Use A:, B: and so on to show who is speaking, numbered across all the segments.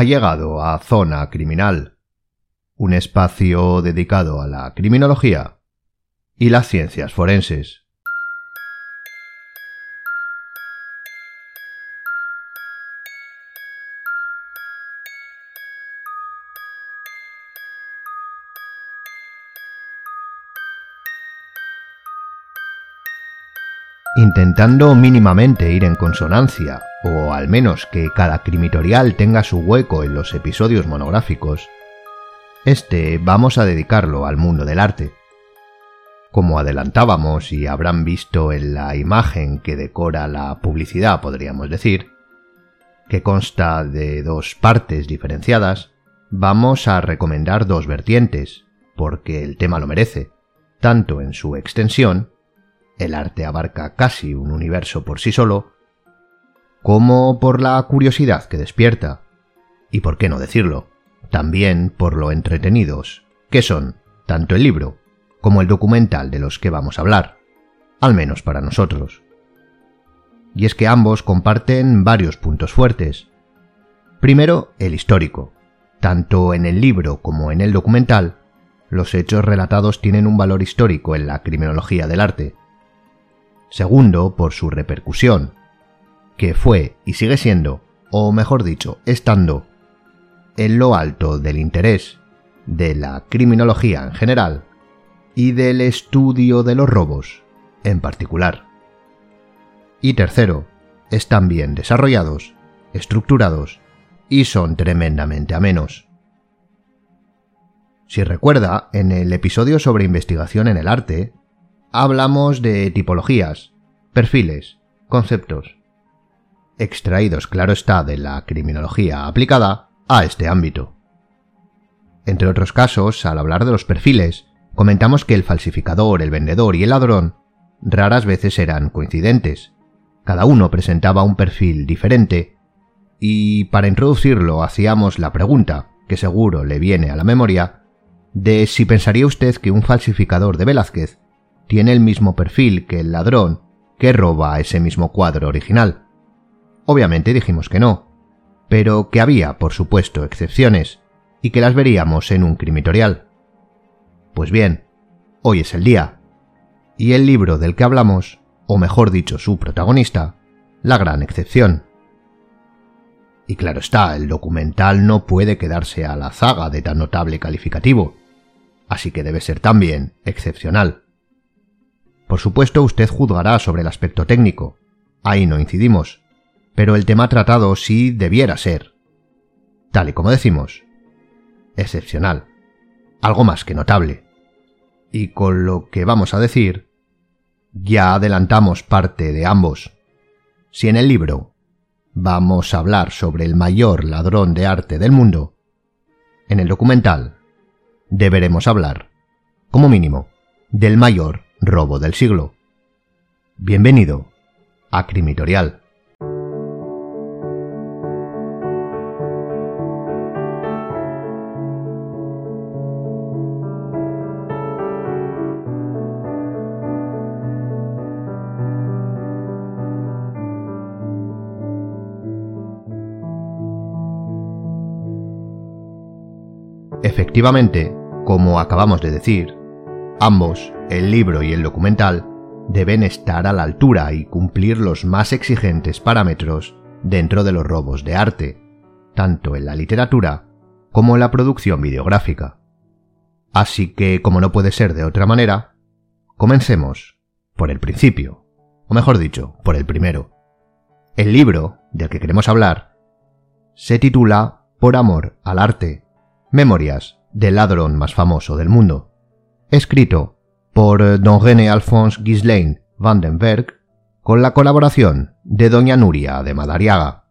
A: ha llegado a Zona Criminal, un espacio dedicado a la criminología y las ciencias forenses. intentando mínimamente ir en consonancia, o al menos que cada crimitorial tenga su hueco en los episodios monográficos, este vamos a dedicarlo al mundo del arte. Como adelantábamos y habrán visto en la imagen que decora la publicidad, podríamos decir, que consta de dos partes diferenciadas, vamos a recomendar dos vertientes, porque el tema lo merece, tanto en su extensión el arte abarca casi un universo por sí solo, como por la curiosidad que despierta, y por qué no decirlo, también por lo entretenidos que son tanto el libro como el documental de los que vamos a hablar, al menos para nosotros. Y es que ambos comparten varios puntos fuertes. Primero, el histórico. Tanto en el libro como en el documental, los hechos relatados tienen un valor histórico en la criminología del arte, segundo por su repercusión, que fue y sigue siendo, o mejor dicho, estando, en lo alto del interés de la criminología en general y del estudio de los robos en particular. Y tercero, están bien desarrollados, estructurados y son tremendamente amenos. Si recuerda, en el episodio sobre investigación en el arte, hablamos de tipologías, perfiles, conceptos, extraídos, claro está, de la criminología aplicada a este ámbito. Entre otros casos, al hablar de los perfiles, comentamos que el falsificador, el vendedor y el ladrón raras veces eran coincidentes. Cada uno presentaba un perfil diferente y para introducirlo hacíamos la pregunta, que seguro le viene a la memoria, de si pensaría usted que un falsificador de Velázquez tiene el mismo perfil que el ladrón que roba ese mismo cuadro original. Obviamente dijimos que no, pero que había, por supuesto, excepciones, y que las veríamos en un crimitorial. Pues bien, hoy es el día, y el libro del que hablamos, o mejor dicho su protagonista, la gran excepción. Y claro está, el documental no puede quedarse a la zaga de tan notable calificativo, así que debe ser también excepcional. Por supuesto, usted juzgará sobre el aspecto técnico. Ahí no incidimos. Pero el tema tratado sí debiera ser. Tal y como decimos. Excepcional. Algo más que notable. Y con lo que vamos a decir, ya adelantamos parte de ambos. Si en el libro vamos a hablar sobre el mayor ladrón de arte del mundo, en el documental deberemos hablar, como mínimo, del mayor Robo del siglo. Bienvenido a Crimitorial. Efectivamente, como acabamos de decir, Ambos, el libro y el documental, deben estar a la altura y cumplir los más exigentes parámetros dentro de los robos de arte, tanto en la literatura como en la producción videográfica. Así que, como no puede ser de otra manera, comencemos por el principio, o mejor dicho, por el primero. El libro del que queremos hablar se titula Por amor al arte, Memorias del ladrón más famoso del mundo escrito por eh, don René Alphonse Ghislaine Vandenberg, con la colaboración de doña Nuria de Madariaga.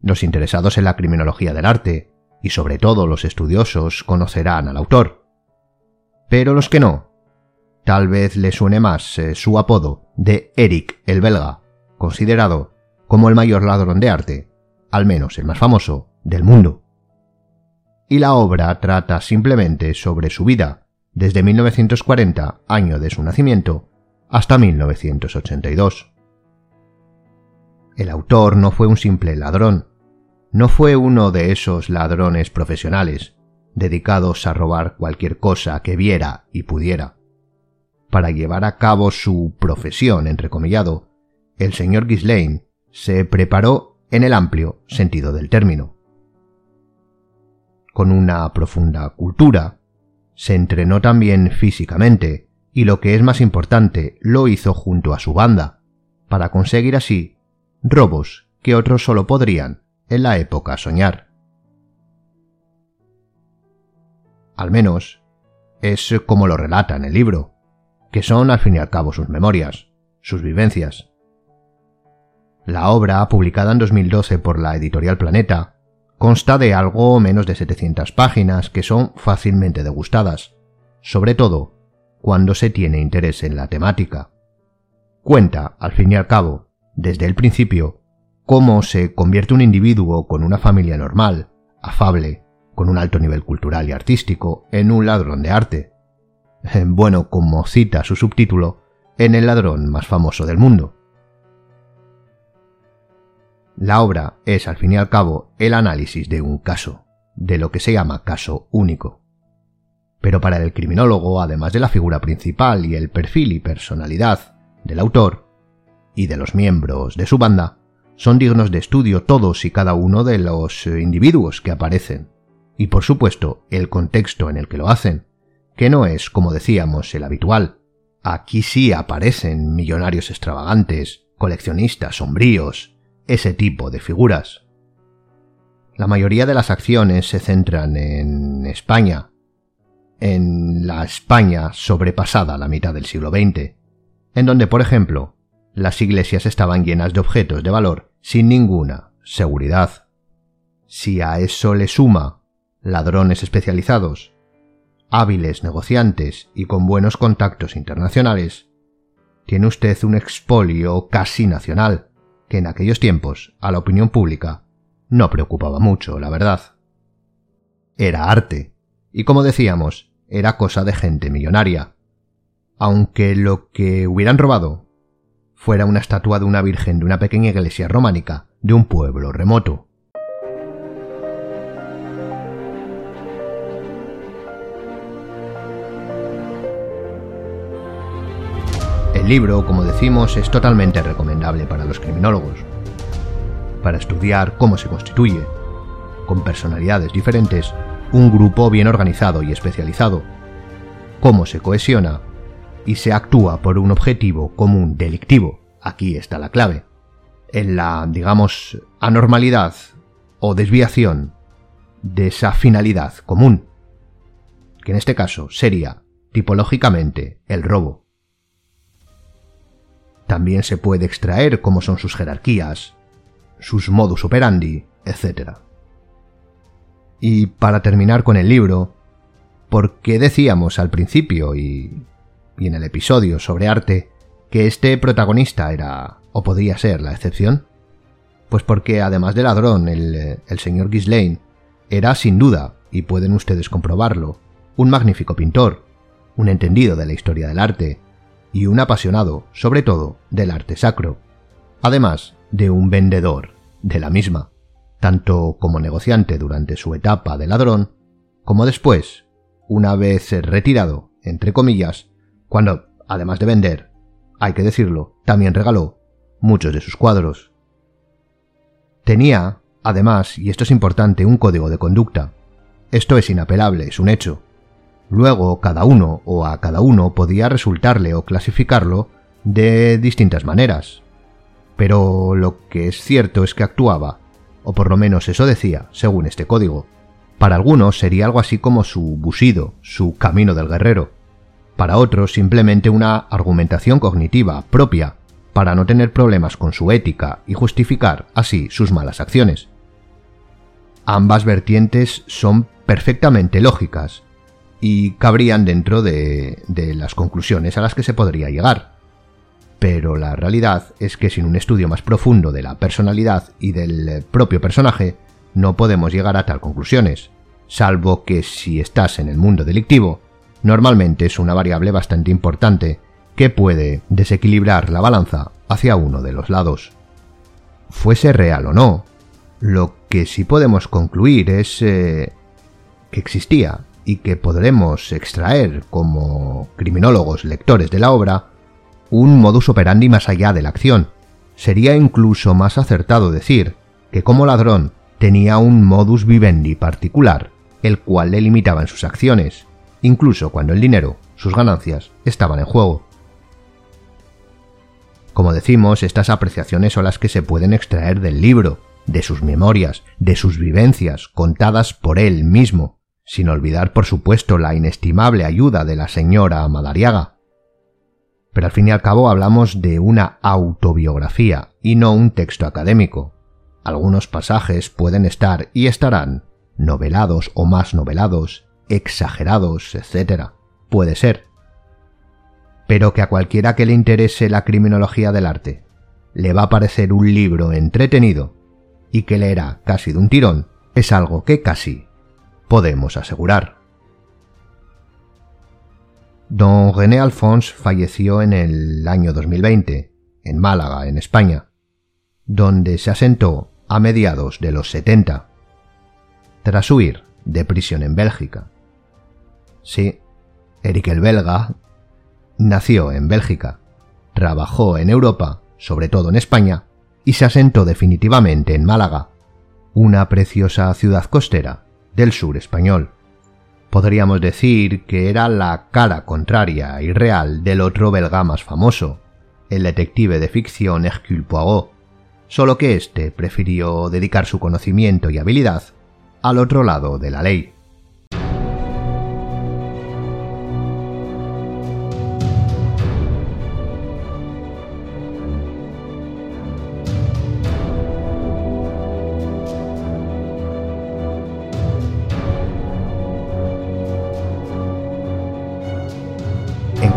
A: Los interesados en la criminología del arte, y sobre todo los estudiosos, conocerán al autor. Pero los que no, tal vez les suene más eh, su apodo de Eric el belga, considerado como el mayor ladrón de arte, al menos el más famoso, del mundo. Y la obra trata simplemente sobre su vida, desde 1940, año de su nacimiento, hasta 1982. El autor no fue un simple ladrón, no fue uno de esos ladrones profesionales, dedicados a robar cualquier cosa que viera y pudiera. Para llevar a cabo su profesión, entrecomillado, el señor Ghislaine se preparó en el amplio sentido del término. Con una profunda cultura, se entrenó también físicamente y lo que es más importante, lo hizo junto a su banda, para conseguir así robos que otros solo podrían en la época soñar. Al menos, es como lo relata en el libro, que son al fin y al cabo sus memorias, sus vivencias. La obra, publicada en 2012 por la editorial Planeta, consta de algo menos de 700 páginas que son fácilmente degustadas, sobre todo cuando se tiene interés en la temática. Cuenta, al fin y al cabo, desde el principio, cómo se convierte un individuo con una familia normal, afable, con un alto nivel cultural y artístico, en un ladrón de arte. Bueno, como cita su subtítulo, en el ladrón más famoso del mundo. La obra es, al fin y al cabo, el análisis de un caso, de lo que se llama caso único. Pero para el criminólogo, además de la figura principal y el perfil y personalidad del autor y de los miembros de su banda, son dignos de estudio todos y cada uno de los individuos que aparecen, y por supuesto el contexto en el que lo hacen, que no es, como decíamos, el habitual. Aquí sí aparecen millonarios extravagantes, coleccionistas sombríos, ese tipo de figuras. La mayoría de las acciones se centran en España, en la España sobrepasada la mitad del siglo XX, en donde, por ejemplo, las iglesias estaban llenas de objetos de valor sin ninguna seguridad. Si a eso le suma ladrones especializados, hábiles negociantes y con buenos contactos internacionales, tiene usted un expolio casi nacional, que en aquellos tiempos a la opinión pública no preocupaba mucho, la verdad. Era arte, y como decíamos, era cosa de gente millonaria. Aunque lo que hubieran robado fuera una estatua de una virgen de una pequeña iglesia románica de un pueblo remoto. El libro, como decimos, es totalmente recomendable para los criminólogos, para estudiar cómo se constituye, con personalidades diferentes, un grupo bien organizado y especializado, cómo se cohesiona y se actúa por un objetivo común delictivo. Aquí está la clave. En la, digamos, anormalidad o desviación de esa finalidad común, que en este caso sería tipológicamente el robo. También se puede extraer cómo son sus jerarquías, sus modus operandi, etc. Y para terminar con el libro, ¿por qué decíamos al principio y, y en el episodio sobre arte que este protagonista era o podía ser la excepción? Pues porque además de ladrón, el, el señor Ghislaine era sin duda, y pueden ustedes comprobarlo, un magnífico pintor, un entendido de la historia del arte, y un apasionado, sobre todo, del arte sacro, además de un vendedor de la misma, tanto como negociante durante su etapa de ladrón, como después, una vez retirado, entre comillas, cuando, además de vender, hay que decirlo, también regaló muchos de sus cuadros. Tenía, además, y esto es importante, un código de conducta. Esto es inapelable, es un hecho. Luego cada uno o a cada uno podía resultarle o clasificarlo de distintas maneras. Pero lo que es cierto es que actuaba, o por lo menos eso decía, según este código. Para algunos sería algo así como su busido, su camino del guerrero. Para otros simplemente una argumentación cognitiva propia, para no tener problemas con su ética y justificar así sus malas acciones. Ambas vertientes son perfectamente lógicas, y cabrían dentro de, las conclusiones a las que se podría llegar. Pero la realidad es que sin un estudio más profundo de la personalidad y del propio personaje, no podemos llegar a tal conclusiones, salvo que si estás en el mundo delictivo, normalmente es una variable bastante importante que puede desequilibrar la balanza hacia uno de los lados. Fuese real o no, Lo que sí podemos concluir es eh, que existía y que podremos extraer como criminólogos lectores de la obra un modus operandi más allá de la acción. Sería incluso más acertado decir que como ladrón tenía un modus vivendi particular, el cual le limitaba en sus acciones, incluso cuando el dinero, sus ganancias, estaban en juego. Como decimos, estas apreciaciones son las que se pueden extraer del libro, de sus memorias, de sus vivencias, contadas por él mismo, sin olvidar por supuesto la inestimable ayuda de la señora Madariaga. Pero al fin y al cabo hablamos de una autobiografía y no un texto académico. Algunos pasajes pueden estar y estarán novelados o más novelados, exagerados, etc. Puede ser. Pero que a cualquiera que le interese la criminología del arte le va a parecer un libro entretenido y que leerá casi de un tirón es algo que casi podemos asegurar. Don René Alphonse falleció en el año 2020, en Málaga, en España, donde se asentó a mediados de los 70, tras huir de prisión en Bélgica. Sí, Eric el belga nació en Bélgica, trabajó en Europa, sobre todo en España, y se asentó definitivamente en Málaga, una preciosa ciudad costera del sur español. Podríamos decir que era la cara contraria y real del otro belga más famoso, el detective de ficción Hercule Poirot, solo que éste prefirió dedicar su conocimiento y habilidad al otro lado de la ley.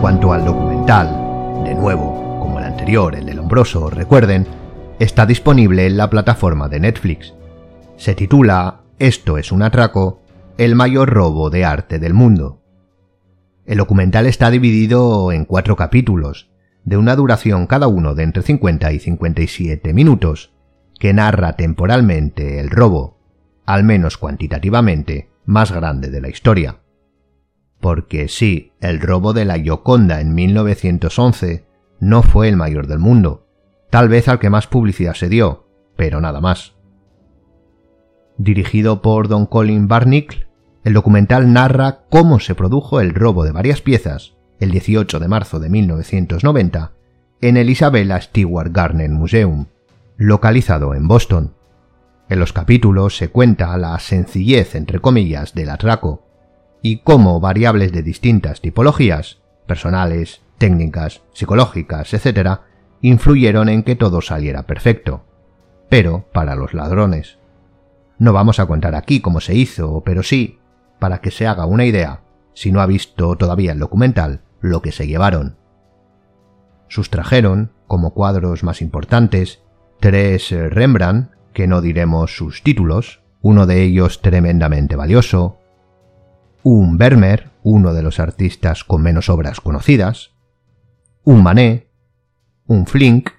A: Cuanto al documental, de nuevo, como el anterior, el del Lombroso, recuerden, está disponible en la plataforma de Netflix. Se titula Esto es un atraco, el mayor robo de arte del mundo. El documental está dividido en cuatro capítulos, de una duración cada uno de entre 50 y 57 minutos, que narra temporalmente el robo, al menos cuantitativamente, más grande de la historia. Porque sí, el robo de la Yoconda en 1911 no fue el mayor del mundo, tal vez al que más publicidad se dio, pero nada más. Dirigido por Don Colin Barnicle, el documental narra cómo se produjo el robo de varias piezas, el 18 de marzo de 1990, en el Isabella Stewart Garnet Museum, localizado en Boston. En los capítulos se cuenta la sencillez, entre comillas, del atraco, y cómo variables de distintas tipologías, personales, técnicas, psicológicas, etc., influyeron en que todo saliera perfecto. Pero para los ladrones. No vamos a contar aquí cómo se hizo, pero sí, para que se haga una idea, si no ha visto todavía el documental, lo que se llevaron. Sustrajeron, como cuadros más importantes, tres Rembrandt, que no diremos sus títulos, uno de ellos tremendamente valioso, un Vermeer, uno de los artistas con menos obras conocidas, un Manet, un Flink,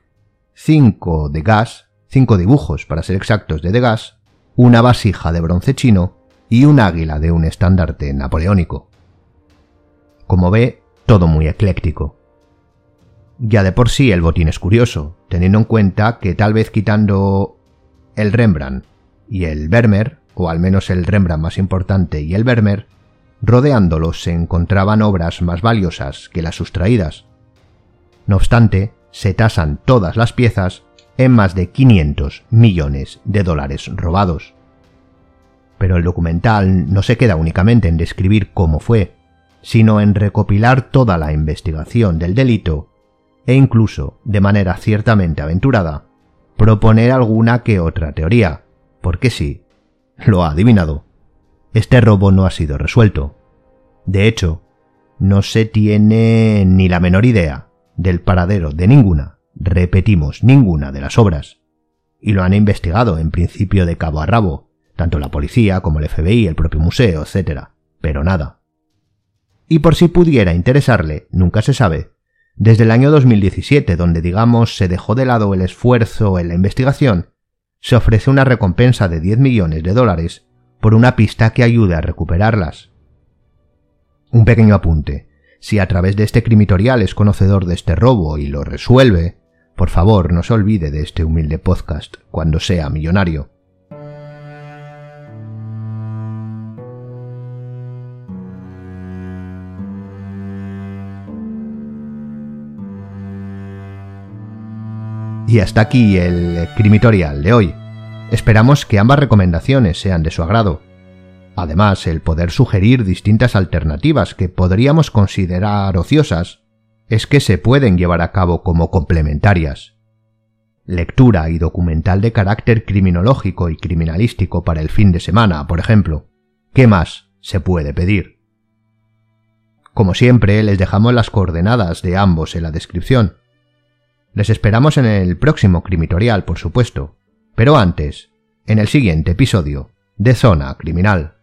A: cinco Degas, cinco dibujos para ser exactos de Degas, una vasija de bronce chino y un águila de un estandarte napoleónico. Como ve, todo muy ecléctico. Ya de por sí el botín es curioso, teniendo en cuenta que tal vez quitando el Rembrandt y el Vermeer, o al menos el Rembrandt más importante y el Vermeer, rodeándolos se encontraban obras más valiosas que las sustraídas. No obstante, se tasan todas las piezas en más de 500 millones de dólares robados. Pero el documental no se queda únicamente en describir cómo fue, sino en recopilar toda la investigación del delito e incluso, de manera ciertamente aventurada, proponer alguna que otra teoría, porque sí, lo ha adivinado este robo no ha sido resuelto. De hecho, no se tiene ni la menor idea del paradero de ninguna, repetimos, ninguna de las obras. Y lo han investigado en principio de cabo a rabo, tanto la policía como el FBI, el propio museo, etc. Pero nada. Y por si pudiera interesarle, nunca se sabe, desde el año 2017, donde digamos se dejó de lado el esfuerzo en la investigación, se ofrece una recompensa de 10 millones de dólares por una pista que ayude a recuperarlas. Un pequeño apunte. Si a través de este crimitorial es conocedor de este robo y lo resuelve, por favor no se olvide de este humilde podcast cuando sea millonario. Y hasta aquí el crimitorial de hoy. Esperamos que ambas recomendaciones sean de su agrado. Además, el poder sugerir distintas alternativas que podríamos considerar ociosas es que se pueden llevar a cabo como complementarias. Lectura y documental de carácter criminológico y criminalístico para el fin de semana, por ejemplo. ¿Qué más se puede pedir? Como siempre, les dejamos las coordenadas de ambos en la descripción. Les esperamos en el próximo crimitorial, por supuesto, pero antes, en el siguiente episodio de Zona Criminal.